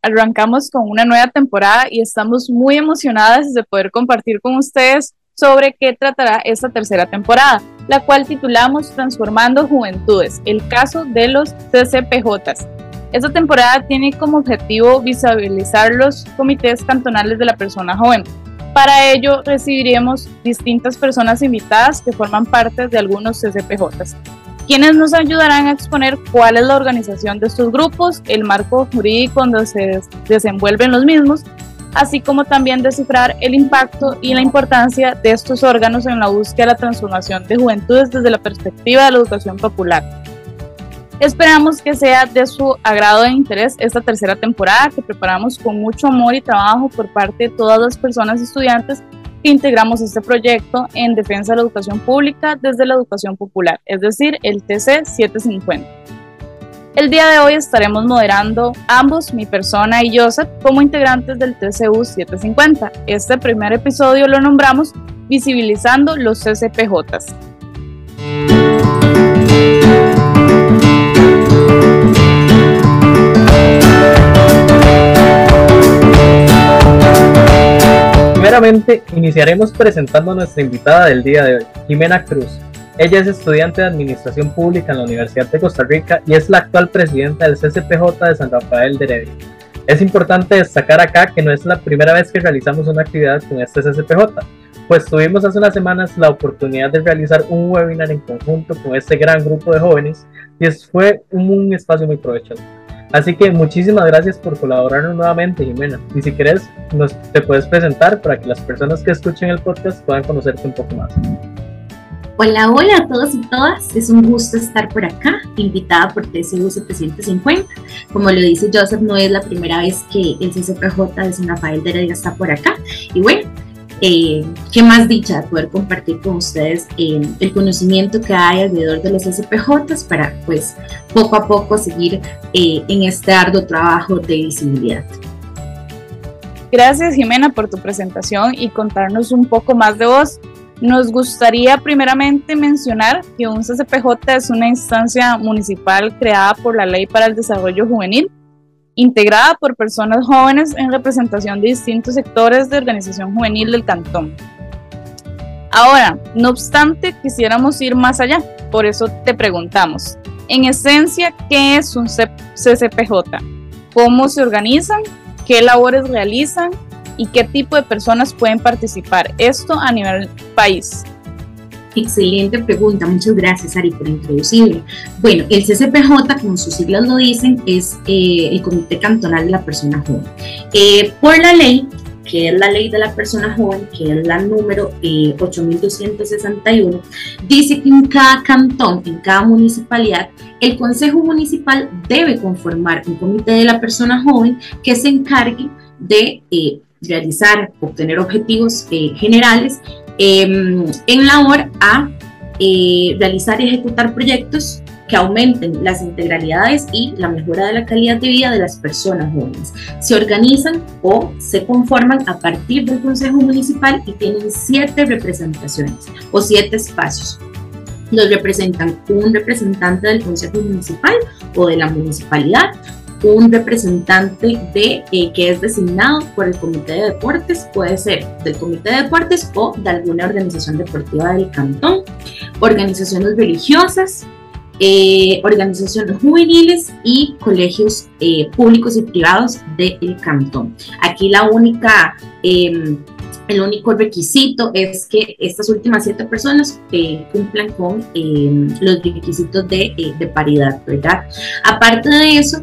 Arrancamos con una nueva temporada y estamos muy emocionadas de poder compartir con ustedes sobre qué tratará esta tercera temporada, la cual titulamos Transformando Juventudes, el caso de los CCPJs. Esta temporada tiene como objetivo visibilizar los comités cantonales de la persona joven. Para ello recibiremos distintas personas invitadas que forman parte de algunos CCPJs quienes nos ayudarán a exponer cuál es la organización de estos grupos, el marco jurídico donde se desenvuelven los mismos, así como también descifrar el impacto y la importancia de estos órganos en la búsqueda de la transformación de juventudes desde la perspectiva de la educación popular. Esperamos que sea de su agrado e interés esta tercera temporada que preparamos con mucho amor y trabajo por parte de todas las personas estudiantes integramos este proyecto en defensa de la educación pública desde la educación popular, es decir, el TC 750. El día de hoy estaremos moderando ambos, mi persona y Joseph, como integrantes del TCU 750. Este primer episodio lo nombramos Visibilizando los CCPJs. Primeramente, iniciaremos presentando a nuestra invitada del día de hoy, Jimena Cruz. Ella es estudiante de Administración Pública en la Universidad de Costa Rica y es la actual presidenta del CCPJ de San Rafael de Heredia. Es importante destacar acá que no es la primera vez que realizamos una actividad con este CCPJ, pues tuvimos hace unas semanas la oportunidad de realizar un webinar en conjunto con este gran grupo de jóvenes y fue un espacio muy provechoso. Así que muchísimas gracias por colaborar nuevamente, Jimena. Y si quieres, nos, te puedes presentar para que las personas que escuchen el podcast puedan conocerte un poco más. Hola, hola a todos y todas. Es un gusto estar por acá, invitada por TCU 750. Como lo dice Joseph, no es la primera vez que el CCPJ de San Rafael de Heredia está por acá. Y bueno, eh, qué más dicha poder compartir con ustedes eh, el conocimiento que hay alrededor de los SPJs para pues poco a poco seguir eh, en este arduo trabajo de visibilidad. Gracias Jimena por tu presentación y contarnos un poco más de vos. Nos gustaría primeramente mencionar que un CCPJ es una instancia municipal creada por la Ley para el Desarrollo Juvenil integrada por personas jóvenes en representación de distintos sectores de organización juvenil del cantón. Ahora, no obstante, quisiéramos ir más allá, por eso te preguntamos, en esencia, ¿qué es un CCPJ? ¿Cómo se organizan? ¿Qué labores realizan? ¿Y qué tipo de personas pueden participar? Esto a nivel país. Excelente pregunta, muchas gracias Ari por introducirlo. Bueno, el CCPJ, como sus siglas lo dicen, es eh, el Comité Cantonal de la Persona Joven. Eh, por la ley, que es la ley de la persona joven, que es la número 8261, eh, dice que en cada cantón, en cada municipalidad, el Consejo Municipal debe conformar un comité de la persona joven que se encargue de realizar, obtener objetivos generales Em, en labor a eh, realizar y ejecutar proyectos que aumenten las integralidades y la mejora de la calidad de vida de las personas jóvenes. Se organizan o se conforman a partir del Consejo Municipal y tienen siete representaciones o siete espacios. Los representan un representante del Consejo Municipal o de la municipalidad, un representante de eh, que es designado por el comité de deportes, puede ser del comité de deportes o de alguna organización deportiva del cantón, organizaciones religiosas, eh, organizaciones juveniles y colegios eh, públicos y privados del cantón. Aquí la única em, el único requisito es que estas últimas siete personas eh, cumplan con eh, los requisitos de, eh, de, paridad, ¿verdad? Aparte de eso,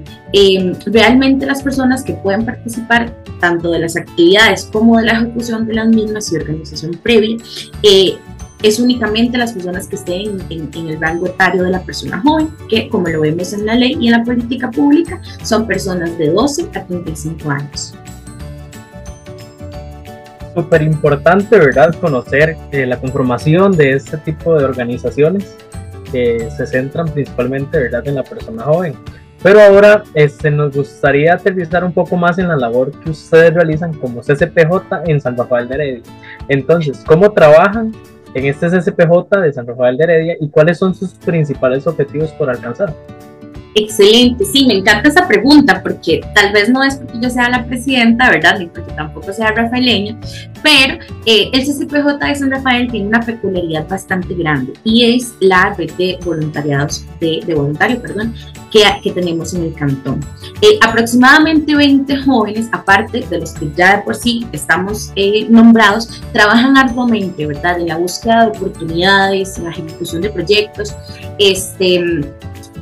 realmente las personas que pueden participar tanto de las actividades como de la ejecución de las mismas y organización previa, es únicamente las personas que estén en, en, el rango etario de la persona joven, que como lo vemos en la ley y en la política pública, son personas de 12 a 35 años súper importante, ¿verdad? Conocer eh, la conformación de este tipo de organizaciones que se centran principalmente, ¿verdad?, en la persona joven. Pero ahora este, nos gustaría aterrizar un poco más en la labor que ustedes realizan como CCPJ en San Rafael de Heredia. Entonces, ¿cómo trabajan en este CCPJ de San Rafael de Heredia y cuáles son sus principales objetivos por alcanzar? Excelente, sí, me encanta esa pregunta porque tal vez no es porque yo sea la presidenta, ¿verdad? Ni porque tampoco sea rafaeleña, pero eh, el CCPJ de San Rafael tiene una peculiaridad bastante grande y es la red de voluntariados, de, de voluntarios, perdón, que, que, tenemos en el cantón. Eh, aproximadamente 20 jóvenes, aparte de los que ya de por sí estamos eh, nombrados, trabajan arduamente, ¿verdad? En la búsqueda de oportunidades, en la ejecución de proyectos, este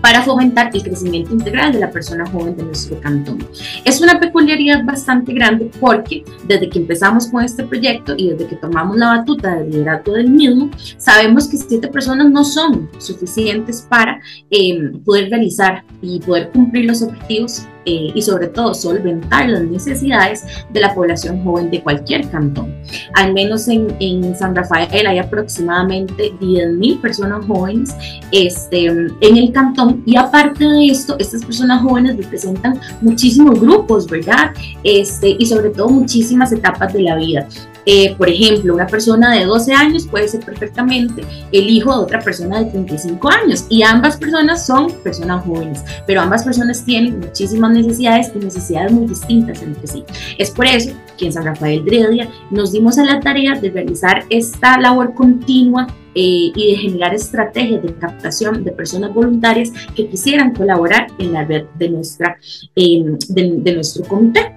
para fomentar el crecimiento integral de la persona joven de nuestro cantón. Es una peculiaridad bastante grande porque desde que empezamos con este proyecto y desde que tomamos la batuta del liderazgo del mismo, sabemos que siete personas no son suficientes para eh, poder realizar y poder cumplir los objetivos eh, y sobre todo solventar las necesidades de la población joven de cualquier cantón. Al menos en, en San Rafael hay aproximadamente 10.000 personas jóvenes este, en el cantón y aparte de esto, estas personas jóvenes representan muchísimos grupos, ¿verdad? Este, y sobre todo muchísimas etapas de la vida. Eh, por ejemplo, una persona de 12 años puede ser perfectamente el hijo de otra persona de 35 años y ambas personas son personas jóvenes, pero ambas personas tienen muchísimas necesidades y necesidades muy distintas entre sí. Es por eso que en San Rafael Dredia nos dimos a la tarea de realizar esta labor continua eh, y de generar estrategias de captación de personas voluntarias que quisieran colaborar en la red de, nuestra, eh, de nuestro comité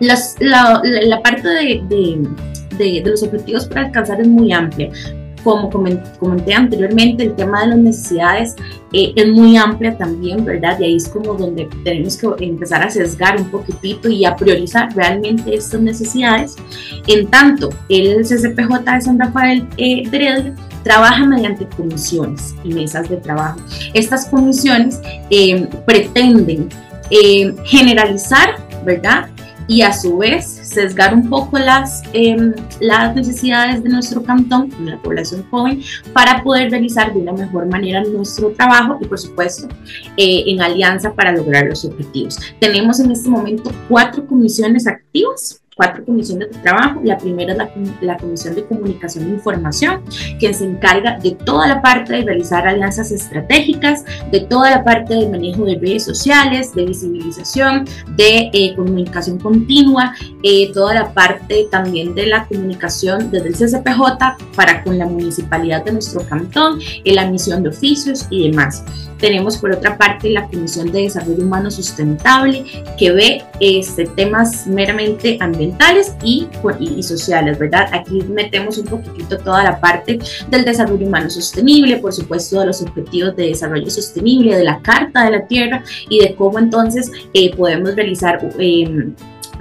la, parte de, los objetivos para alcanzar es muy amplia. Como comenté anteriormente, el tema de las necesidades eh, es muy amplia también, ¿verdad? Y ahí es como donde tenemos que empezar a sesgar un poquitito y a priorizar realmente estas necesidades. En tanto, el CCPJ de San Rafael eh, de trabaja mediante comisiones y mesas de trabajo. Estas comisiones eh, pretenden eh, generalizar, ¿verdad? Y a su vez sesgar un poco las, em, las necesidades de nuestro cantón, de la población joven, para poder realizar de una mejor manera nuestro trabajo y por supuesto eh, en alianza para lograr los objetivos. Tenemos en este momento cuatro comisiones activas cuatro comisiones de trabajo. La primera es la, Comisión de Comunicación e Información, que se encarga de toda la parte de realizar alianzas estratégicas, de toda la parte del manejo de redes sociales, de visibilización, de eh, comunicación continua, eh, toda la parte también de la comunicación desde el CCPJ para con la municipalidad de nuestro cantón, en la misión de oficios y demás. Tenemos por otra parte la Comisión de Desarrollo Humano Sustentable que ve este, temas meramente ambientales y, y, sociales, ¿verdad? Aquí metemos un poquitito toda la parte del desarrollo humano sostenible, por supuesto de los objetivos de desarrollo sostenible, de la Carta de la Tierra y de cómo entonces eh, podemos realizar... Eh,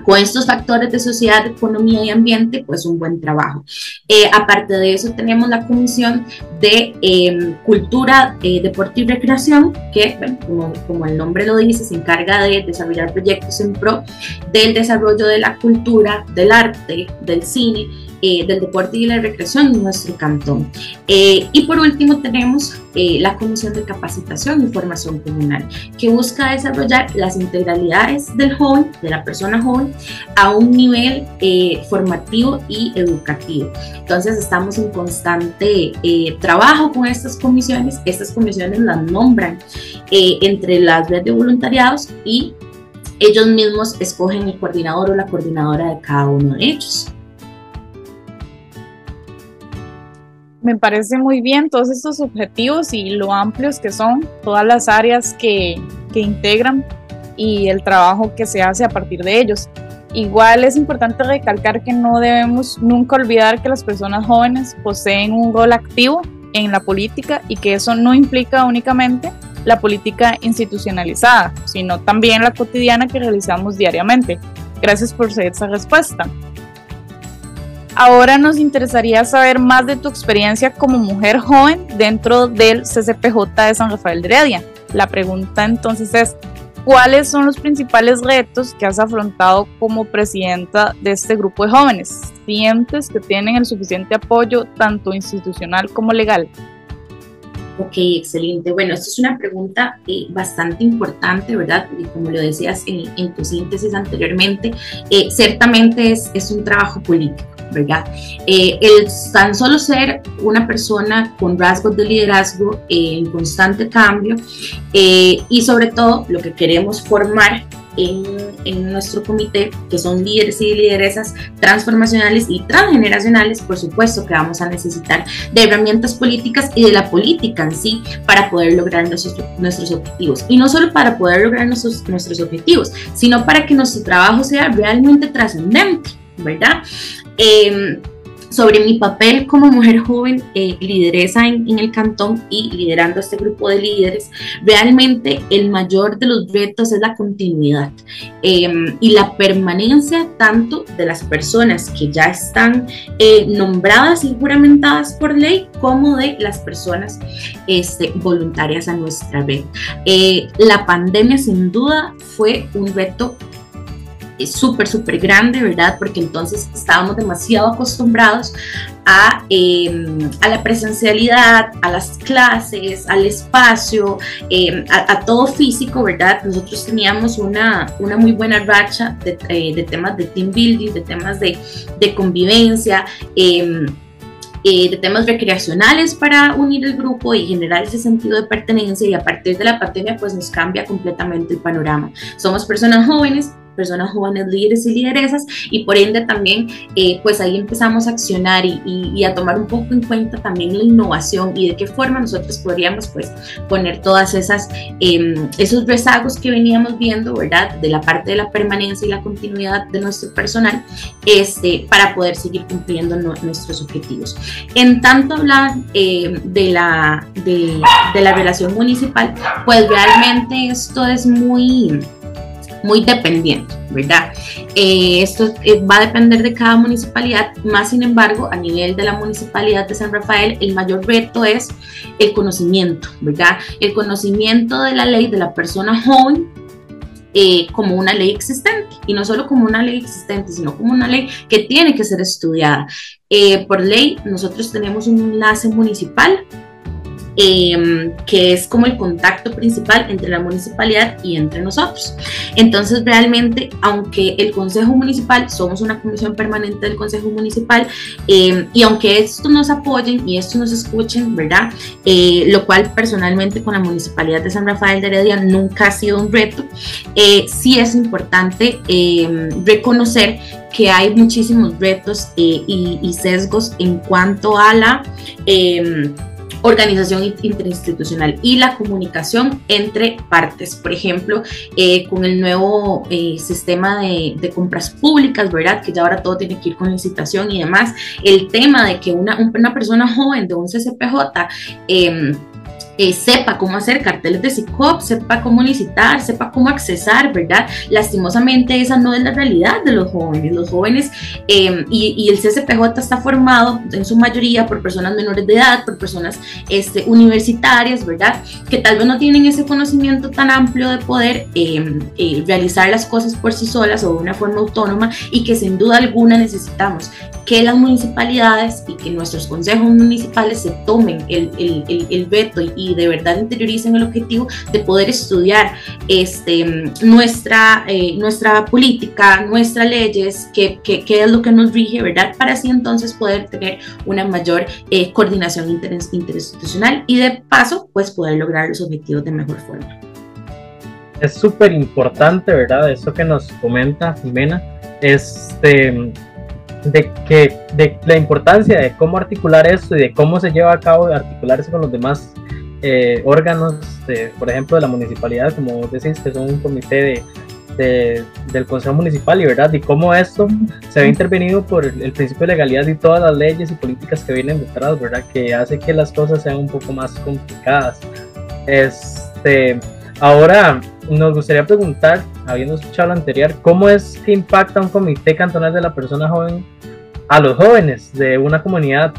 con estos factores de sociedad, economía y ambiente, pues un buen trabajo. Eh, aparte de eso, tenemos la Comisión de em, Cultura, eh, Deporte y Recreación, que, como, como, el nombre lo dice, se encarga de desarrollar proyectos en pro del desarrollo de la cultura, del arte, del cine eh, del deporte y la recreación en nuestro cantón. Eh, y por último tenemos eh, la Comisión de Capacitación y Formación Comunal, que busca desarrollar las integralidades del joven, de la persona joven, a un nivel formativo y educativo. Entonces estamos en constante trabajo con estas comisiones. Estas comisiones las nombran entre las redes de voluntariados y ellos mismos escogen el coordinador o la coordinadora de cada uno de ellos. Me parece muy bien todos estos objetivos y lo amplios que son todas las áreas que, que integran y el trabajo que se hace a partir de ellos. Igual es importante recalcar que no debemos nunca olvidar que las personas jóvenes poseen un rol activo en la política y que eso no implica únicamente la política institucionalizada, sino también la cotidiana que realizamos diariamente. Gracias por esa respuesta. Ahora nos interesaría saber más de tu experiencia como mujer joven dentro del CCPJ de San Rafael de Heredia. La pregunta entonces es, ¿cuáles son los principales retos que has afrontado como presidenta de este grupo de jóvenes? ¿Sientes que tienen el suficiente apoyo tanto institucional como legal? Ok, excelente. Bueno, esta es una pregunta eh, bastante importante, ¿verdad? Y como lo decías en, tu síntesis anteriormente, eh, ciertamente es un trabajo político ¿verdad? Eh, el tan solo ser una persona con rasgos de liderazgo en constante cambio y sobre todo lo que queremos formar en, nuestro comité, que son líderes y lideresas transformacionales y transgeneracionales, por supuesto que vamos a necesitar de herramientas políticas y de la política en sí para poder lograr nuestros, nuestros objetivos. Y no solo para poder lograr nuestros, nuestros objetivos, sino para que nuestro trabajo sea realmente trascendente, ¿verdad? Eh, sobre mi papel como mujer joven, eh, lideresa en, el cantón y liderando este grupo de líderes, realmente el mayor de los retos es la continuidad em, y la permanencia tanto de las personas que ya están eh, nombradas y juramentadas por ley como de las personas este, voluntarias a nuestra red. Eh, la pandemia sin duda fue un reto súper, súper grande, ¿verdad? Porque entonces estábamos demasiado acostumbrados a, em, a, la presencialidad, a las clases, al espacio, em, a, todo físico, ¿verdad? Nosotros teníamos una, una muy buena racha de, eh, temas de team building, de temas de, de convivencia. Eh, de temas recreacionales para unir el grupo y generar ese sentido de pertenencia y a partir de la pandemia pues nos cambia completamente el panorama. Somos personas jóvenes personas jóvenes líderes y lideresas y por ende también eh, pues ahí empezamos a accionar y, a tomar un poco en cuenta también la innovación y de qué forma nosotros podríamos pues poner todas esas em, esos rezagos que veníamos viendo verdad de la parte de la permanencia y la continuidad de nuestro personal este para poder seguir cumpliendo nuestros objetivos. En tanto hablar em, de la de, de la relación municipal pues realmente esto es muy muy dependiente, ¿verdad? Eh, esto eh, va a depender de cada municipalidad, más sin embargo, a nivel de la municipalidad de San Rafael, el mayor reto es el conocimiento, ¿verdad? El conocimiento de la ley de la persona joven eh, como una ley existente y no solo como una ley existente, sino como una ley que tiene que ser estudiada. por ley, nosotros tenemos un enlace municipal Em, que es como el contacto principal entre la municipalidad y entre nosotros. Entonces, realmente, aunque el Consejo Municipal, somos una comisión permanente del Consejo Municipal, em, y aunque esto nos apoyen y esto nos escuchen, ¿verdad? Eh, lo cual personalmente con la Municipalidad de San Rafael de Heredia nunca ha sido un reto, eh, sí es importante em, reconocer que hay muchísimos retos eh, y, y, sesgos en cuanto a la organización interinstitucional y la comunicación entre partes. Por ejemplo, eh, con el nuevo eh, sistema de, compras públicas, ¿verdad? Que ya ahora todo tiene que ir con licitación y demás. El tema de que una, una persona joven de un CCPJ eh, eh, sepa cómo hacer carteles de SICOP, sepa cómo licitar, sepa cómo accesar, ¿verdad? Lastimosamente esa no es la realidad de los jóvenes. Los jóvenes em, y, el CCPJ está formado en su mayoría por personas menores de edad, por personas este, universitarias, ¿verdad? Que tal vez no tienen ese conocimiento tan amplio de poder em, eh, realizar las cosas por sí solas o de una forma autónoma y que sin duda alguna necesitamos que las municipalidades y que nuestros consejos municipales se tomen el, el, el, veto y, de verdad interioricen el objetivo de poder estudiar este, nuestra, eh, nuestra política, nuestras leyes, qué, qué, qué, es lo que nos rige, ¿verdad? Para así entonces poder tener una mayor eh, coordinación interinstitucional y de paso, pues poder lograr los objetivos de mejor forma. Es súper importante, ¿verdad? Eso que nos comenta Jimena. Este, de que de la importancia de cómo articular esto y de cómo se lleva a cabo articularse con los demás eh, órganos, por ejemplo, de la municipalidad, como decís, que son un comité de, del Consejo Municipal y verdad, y cómo esto se ha intervenido por el, principio de legalidad y todas las leyes y políticas que vienen detrás, verdad, que hace que las cosas sean un poco más complicadas. Este, ahora nos gustaría preguntar, habiendo escuchado lo anterior, ¿cómo es que impacta un comité cantonal de la persona joven a los jóvenes de una comunidad?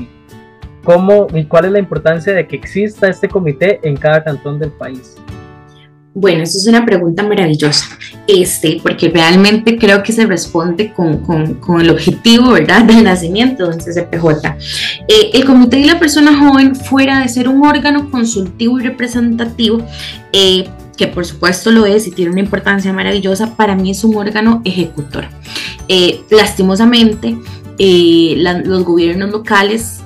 ¿Cómo y cuál es la importancia de que exista este comité en cada cantón del país? Bueno, eso es una pregunta maravillosa, este, porque realmente creo que se responde con, con, con el objetivo, ¿verdad?, del nacimiento del CCPJ. Eh, el Comité de la Persona Joven, fuera de ser un órgano consultivo y representativo, eh, que por supuesto lo es y tiene una importancia maravillosa, para mí es un órgano ejecutor. Eh, lastimosamente, los gobiernos locales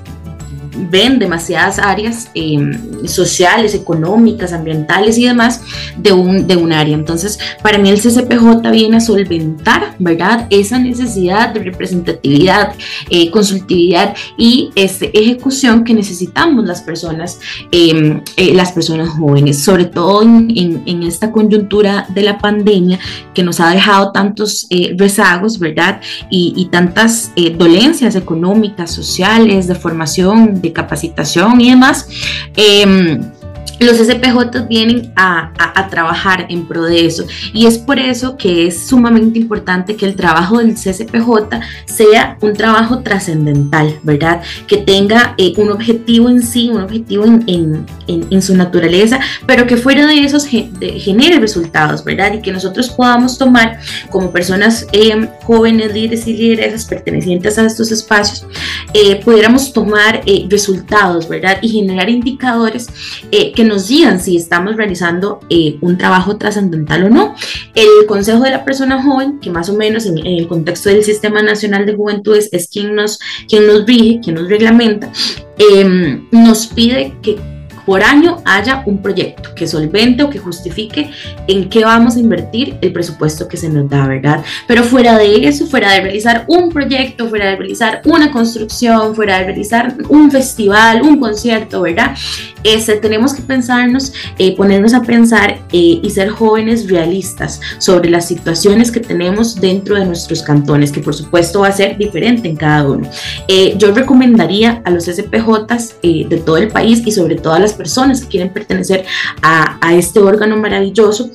ven demasiadas áreas em, sociales, económicas, ambientales y demás de un, de un área. Entonces, para mí el CCPJ viene a solventar, ¿verdad? Esa necesidad de representatividad, eh, consultividad y este, ejecución que necesitamos las personas, em, eh, las personas jóvenes, sobre todo en, en, esta coyuntura de la pandemia que nos ha dejado tantos eh, rezagos, ¿verdad? Y, y tantas dolencias económicas, sociales, de formación, de capacitación y demás. Eh, los SPJ vienen a, trabajar en pro de eso y es por eso que es sumamente importante que el trabajo del CSPJ sea un trabajo trascendental, ¿verdad? Que tenga eh, un objetivo en sí, un objetivo en, su naturaleza, pero que fuera de esos genere resultados, ¿verdad? Y que nosotros podamos tomar como personas eh, jóvenes, líderes y lideresas pertenecientes a estos espacios, eh, pudiéramos tomar resultados, ¿verdad? Y generar indicadores que nos digan si estamos realizando eh, un trabajo trascendental o no. El Consejo de la Persona Joven, que más o menos en, el contexto del Sistema Nacional de Juventudes es quien nos, quien nos rige, quien nos reglamenta, em, nos pide que por año haya un proyecto que solvente o que justifique en qué vamos a invertir el presupuesto que se nos da, ¿verdad? Pero fuera de eso, fuera de realizar un proyecto, fuera de realizar una construcción, fuera de realizar un festival, un concierto, ¿verdad? Este, tenemos que pensarnos, eh, ponernos a pensar eh, y ser jóvenes realistas sobre las situaciones que tenemos dentro de nuestros cantones, que por supuesto va a ser diferente en cada uno. Eh, yo recomendaría a los SPJs de todo el país y sobre todo a las personas que quieren pertenecer a, a este órgano maravilloso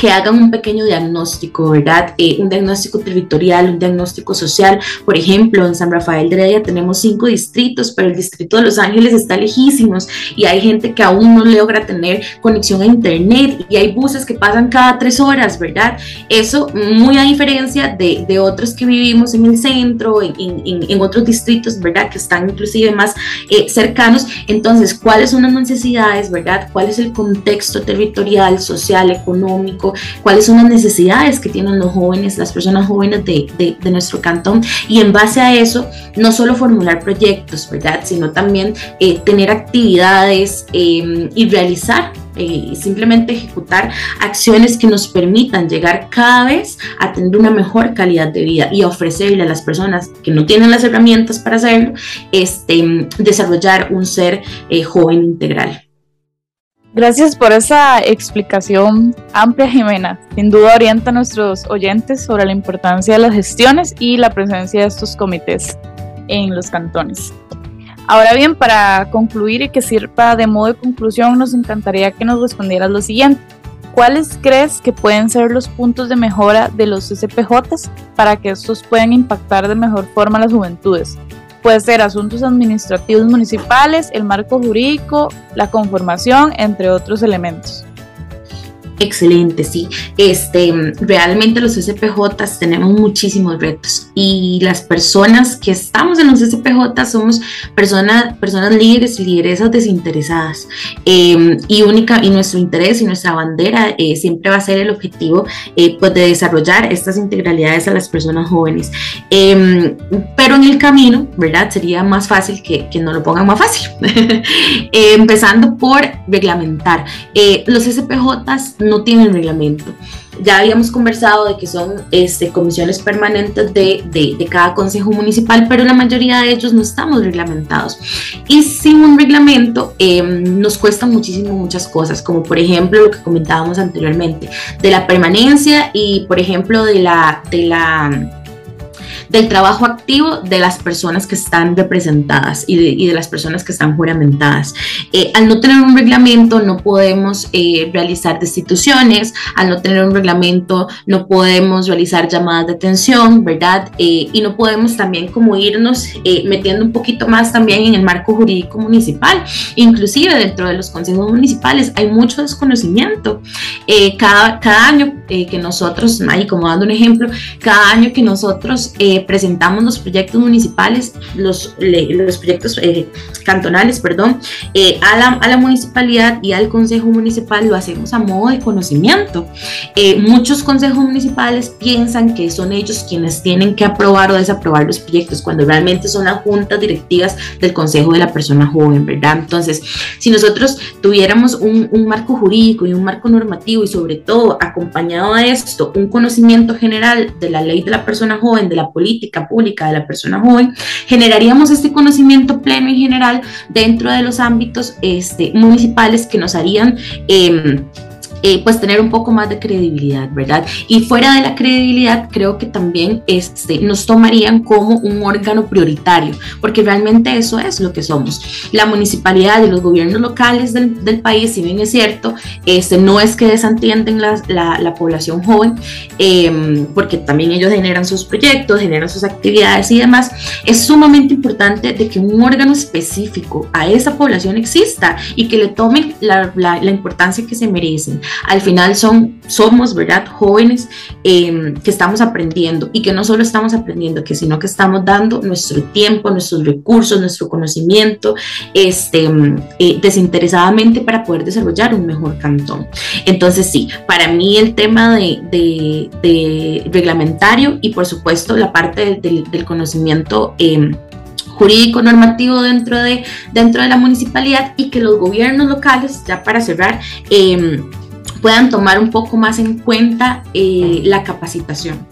que hagan un pequeño diagnóstico, ¿verdad? Eh, un diagnóstico territorial, un diagnóstico social. Por ejemplo, en San Rafael de Heredia tenemos cinco distritos, pero el distrito de Los Ángeles está lejísimos y hay gente que aún no logra tener conexión a internet y hay buses que pasan cada tres horas, ¿verdad? Eso muy a diferencia de, de otros que vivimos en el centro, en, en, otros distritos, ¿verdad? Que están inclusive más eh, cercanos. Entonces, ¿cuáles son las necesidades, ¿verdad? ¿Cuál es el contexto territorial, social, económico? Cuáles son las necesidades que tienen los jóvenes, las personas jóvenes de, nuestro cantón y en base a eso no solo formular proyectos, ¿verdad? Sino también eh, tener actividades em, y realizar eh, simplemente ejecutar acciones que nos permitan llegar cada vez a tener una mejor calidad de vida y ofrecerle a las personas que no tienen las herramientas para hacerlo, este, desarrollar un ser eh, joven integral. Gracias por esa explicación amplia, Jimena. Sin duda orienta a nuestros oyentes sobre la importancia de las gestiones y la presencia de estos comités en los cantones. Ahora bien, para concluir y que sirva de modo de conclusión, nos encantaría que nos respondieras lo siguiente. ¿Cuáles crees que pueden ser los puntos de mejora de los SPJs para que estos puedan impactar de mejor forma a las juventudes? Puede ser asuntos administrativos municipales, el marco jurídico, la conformación, entre otros elementos. Excelente, sí. Este, realmente los SPJ tenemos muchísimos retos y las personas que estamos en los SPJ somos personas, personas líderes y lideresas desinteresadas em, y única y nuestro interés y nuestra bandera eh, siempre va a ser el objetivo eh, pues de desarrollar estas integralidades a las personas jóvenes. Em, pero en el camino, ¿verdad? Sería más fácil que, que no lo pongan más fácil. Eh, empezando por reglamentar. los SPJs no tienen reglamento. Ya habíamos conversado de que son este, comisiones permanentes de, de, cada consejo municipal, pero la mayoría de ellos no estamos reglamentados. Y sin un reglamento em, nos cuestan muchísimo muchas cosas, como por ejemplo lo que comentábamos anteriormente, de la permanencia y por ejemplo de la... De la del trabajo activo de las personas que están representadas y de, las personas que están juramentadas. Eh, al no tener un reglamento no podemos eh, realizar destituciones, al no tener un reglamento no podemos realizar llamadas de atención, ¿verdad? Eh, y no podemos también como irnos metiendo un poquito más también en el marco jurídico municipal, inclusive dentro de los consejos municipales hay mucho desconocimiento. cada, cada año que nosotros, ahí como dando un ejemplo, cada año que nosotros eh, presentamos los proyectos municipales, los, los proyectos eh, cantonales, perdón, eh, a, la, a, la, municipalidad y al consejo municipal lo hacemos a modo de conocimiento. muchos consejos municipales piensan que son ellos quienes tienen que aprobar o desaprobar los proyectos, cuando realmente son las juntas directivas del consejo de la persona joven, ¿verdad? Entonces, si nosotros tuviéramos un, un marco jurídico y un marco normativo y sobre todo acompañado a esto un conocimiento general de la ley de la persona joven, de la política pública de la persona joven, generaríamos este conocimiento pleno y general dentro de los ámbitos este, municipales que nos harían... Eh, eh, pues tener un poco más de credibilidad, ¿verdad? Y fuera de la credibilidad, creo que también este, nos tomarían como un órgano prioritario, porque realmente eso es lo que somos. La municipalidad y los gobiernos locales del, del país, si bien es cierto, este, no es que desentienden la, la, la población joven, eh, porque también ellos generan sus proyectos, generan sus actividades y demás, es sumamente importante de que un órgano específico a esa población exista y que le tomen la, la, importancia que se merecen al final son, somos, ¿verdad? Jóvenes em, que estamos aprendiendo y que no solo estamos aprendiendo, que sino que estamos dando nuestro tiempo, nuestros recursos, nuestro conocimiento, este, eh, desinteresadamente para poder desarrollar un mejor cantón. Entonces, sí, para mí el tema de, reglamentario y por supuesto la parte del, conocimiento em, jurídico normativo dentro de, dentro de la municipalidad y que los gobiernos locales, ya para cerrar, puedan tomar un poco más en cuenta eh, la capacitación.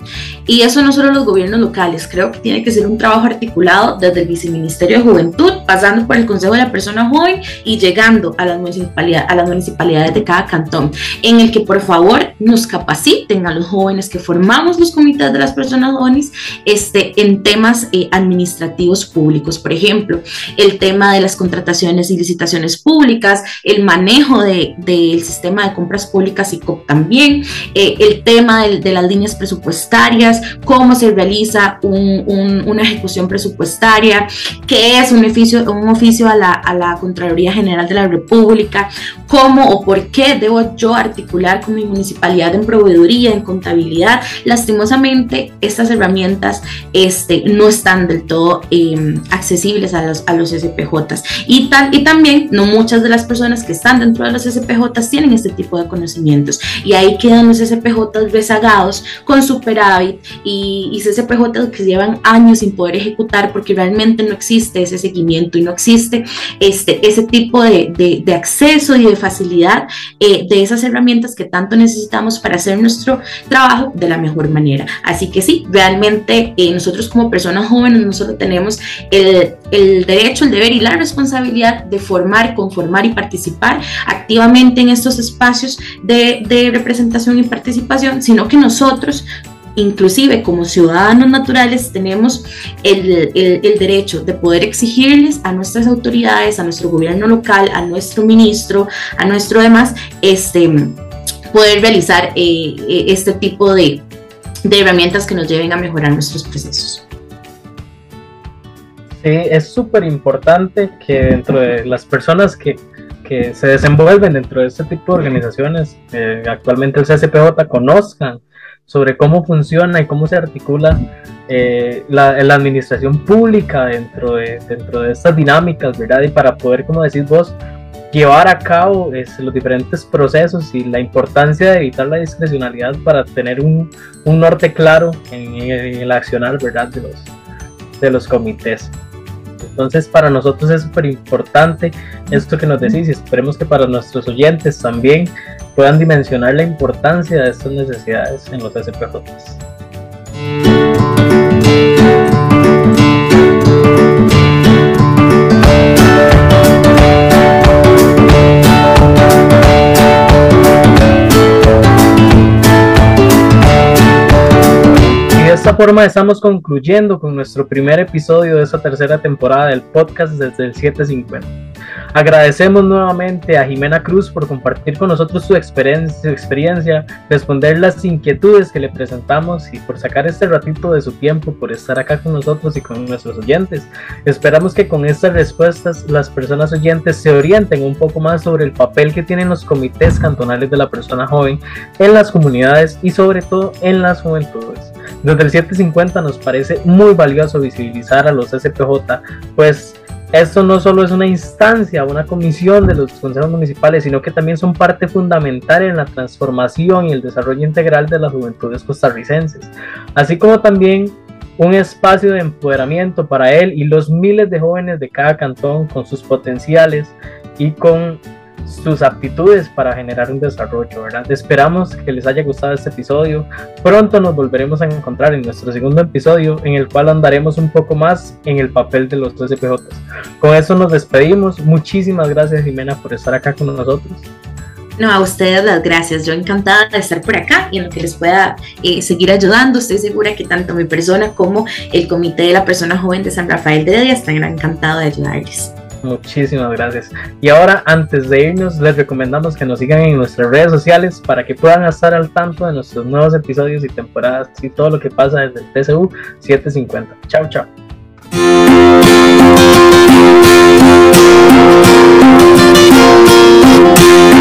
Y eso no solo los gobiernos locales, creo que tiene que ser un trabajo articulado desde el Viceministerio de Juventud, pasando por el Consejo de la Persona Joven y llegando a las, municipalidades, a las municipalidades de cada cantón, en el que por favor nos capaciten a los jóvenes que formamos los comités de las personas jóvenes este, en temas eh, administrativos públicos, por ejemplo, el tema de las contrataciones y licitaciones públicas, el manejo del de, sistema de compras públicas, públicas y también, eh, el tema de, las líneas presupuestarias, cómo se realiza una ejecución presupuestaria, qué es un oficio, un oficio a la, a la Contraloría General de la República, cómo o por qué debo yo articular con mi municipalidad en proveeduría, en contabilidad. Lastimosamente, estas herramientas este, no están del todo em, accesibles a los, a los SPJs. Y, tal, y también no muchas de las personas que están dentro de los SPJs tienen este tipo de conocimientos y ahí quedan los SPJ rezagados con superávit y, y SPJ que llevan años sin poder ejecutar porque realmente no existe ese seguimiento y no existe este, ese tipo de, de, acceso y de facilidad eh, de esas herramientas que tanto necesitamos para hacer nuestro trabajo de la mejor manera. Así que sí, realmente eh, nosotros como personas jóvenes no solo tenemos el, el derecho, el deber y la responsabilidad de formar, conformar y participar activamente en estos espacios de, representación y participación, sino que nosotros inclusive como ciudadanos naturales tenemos el, derecho de poder exigirles a nuestras autoridades, a nuestro gobierno local, a nuestro ministro, a nuestro demás, este, poder realizar eh, eh, este tipo de, de herramientas que nos lleven a mejorar nuestros procesos. Sí, es súper importante que dentro de las personas que que se desenvuelven dentro de este tipo de organizaciones, eh, actualmente el CSPJ, conozcan sobre cómo funciona y cómo se articula eh, la, administración pública dentro de, dentro de estas dinámicas, ¿verdad? Y para poder, como decís vos, llevar a cabo es, los diferentes procesos y la importancia de evitar la discrecionalidad para tener un, un norte claro en, en, el accionar, ¿verdad? De los, de los comités. Entonces para nosotros es súper importante esto que nos decís y esperemos que para nuestros oyentes también puedan dimensionar la importancia de estas necesidades en los SPJs. Esta forma estamos concluyendo con nuestro primer episodio de esta tercera temporada del podcast desde el 750. Agradecemos nuevamente a Jimena Cruz por compartir con nosotros su experiencia, su experiencia, responder las inquietudes que le presentamos y por sacar este ratito de su tiempo, por estar acá con nosotros y con nuestros oyentes. Esperamos que con estas respuestas las personas oyentes se orienten un poco más sobre el papel que tienen los comités cantonales de la persona joven en las comunidades y sobre todo en las juventudes. Desde el 750 nos parece muy valioso visibilizar a los SPJ, pues esto no solo es una instancia, una comisión de los consejos municipales, sino que también son parte fundamental en la transformación y el desarrollo integral de las juventudes costarricenses, así como también un espacio de empoderamiento para él y los miles de jóvenes de cada cantón con sus potenciales y con sus aptitudes para generar un desarrollo, ¿verdad? Esperamos que les haya gustado este episodio. Pronto nos volveremos a encontrar en nuestro segundo episodio, en el cual andaremos un poco más en el papel de los 12 PJ. Con eso nos despedimos. Muchísimas gracias, Jimena, por estar acá con nosotros. No, a ustedes las gracias. Yo encantada de estar por acá y en lo que les pueda eh, seguir ayudando. Estoy segura que tanto mi persona como el Comité de la Persona Joven de San Rafael de Heredia están encantados de ayudarles. Muchísimas gracias. Y ahora, antes de irnos, les recomendamos que nos sigan en nuestras redes sociales para que puedan estar al tanto de nuestros nuevos episodios y temporadas y todo lo que pasa desde el TCU 750. Chao, chao. thank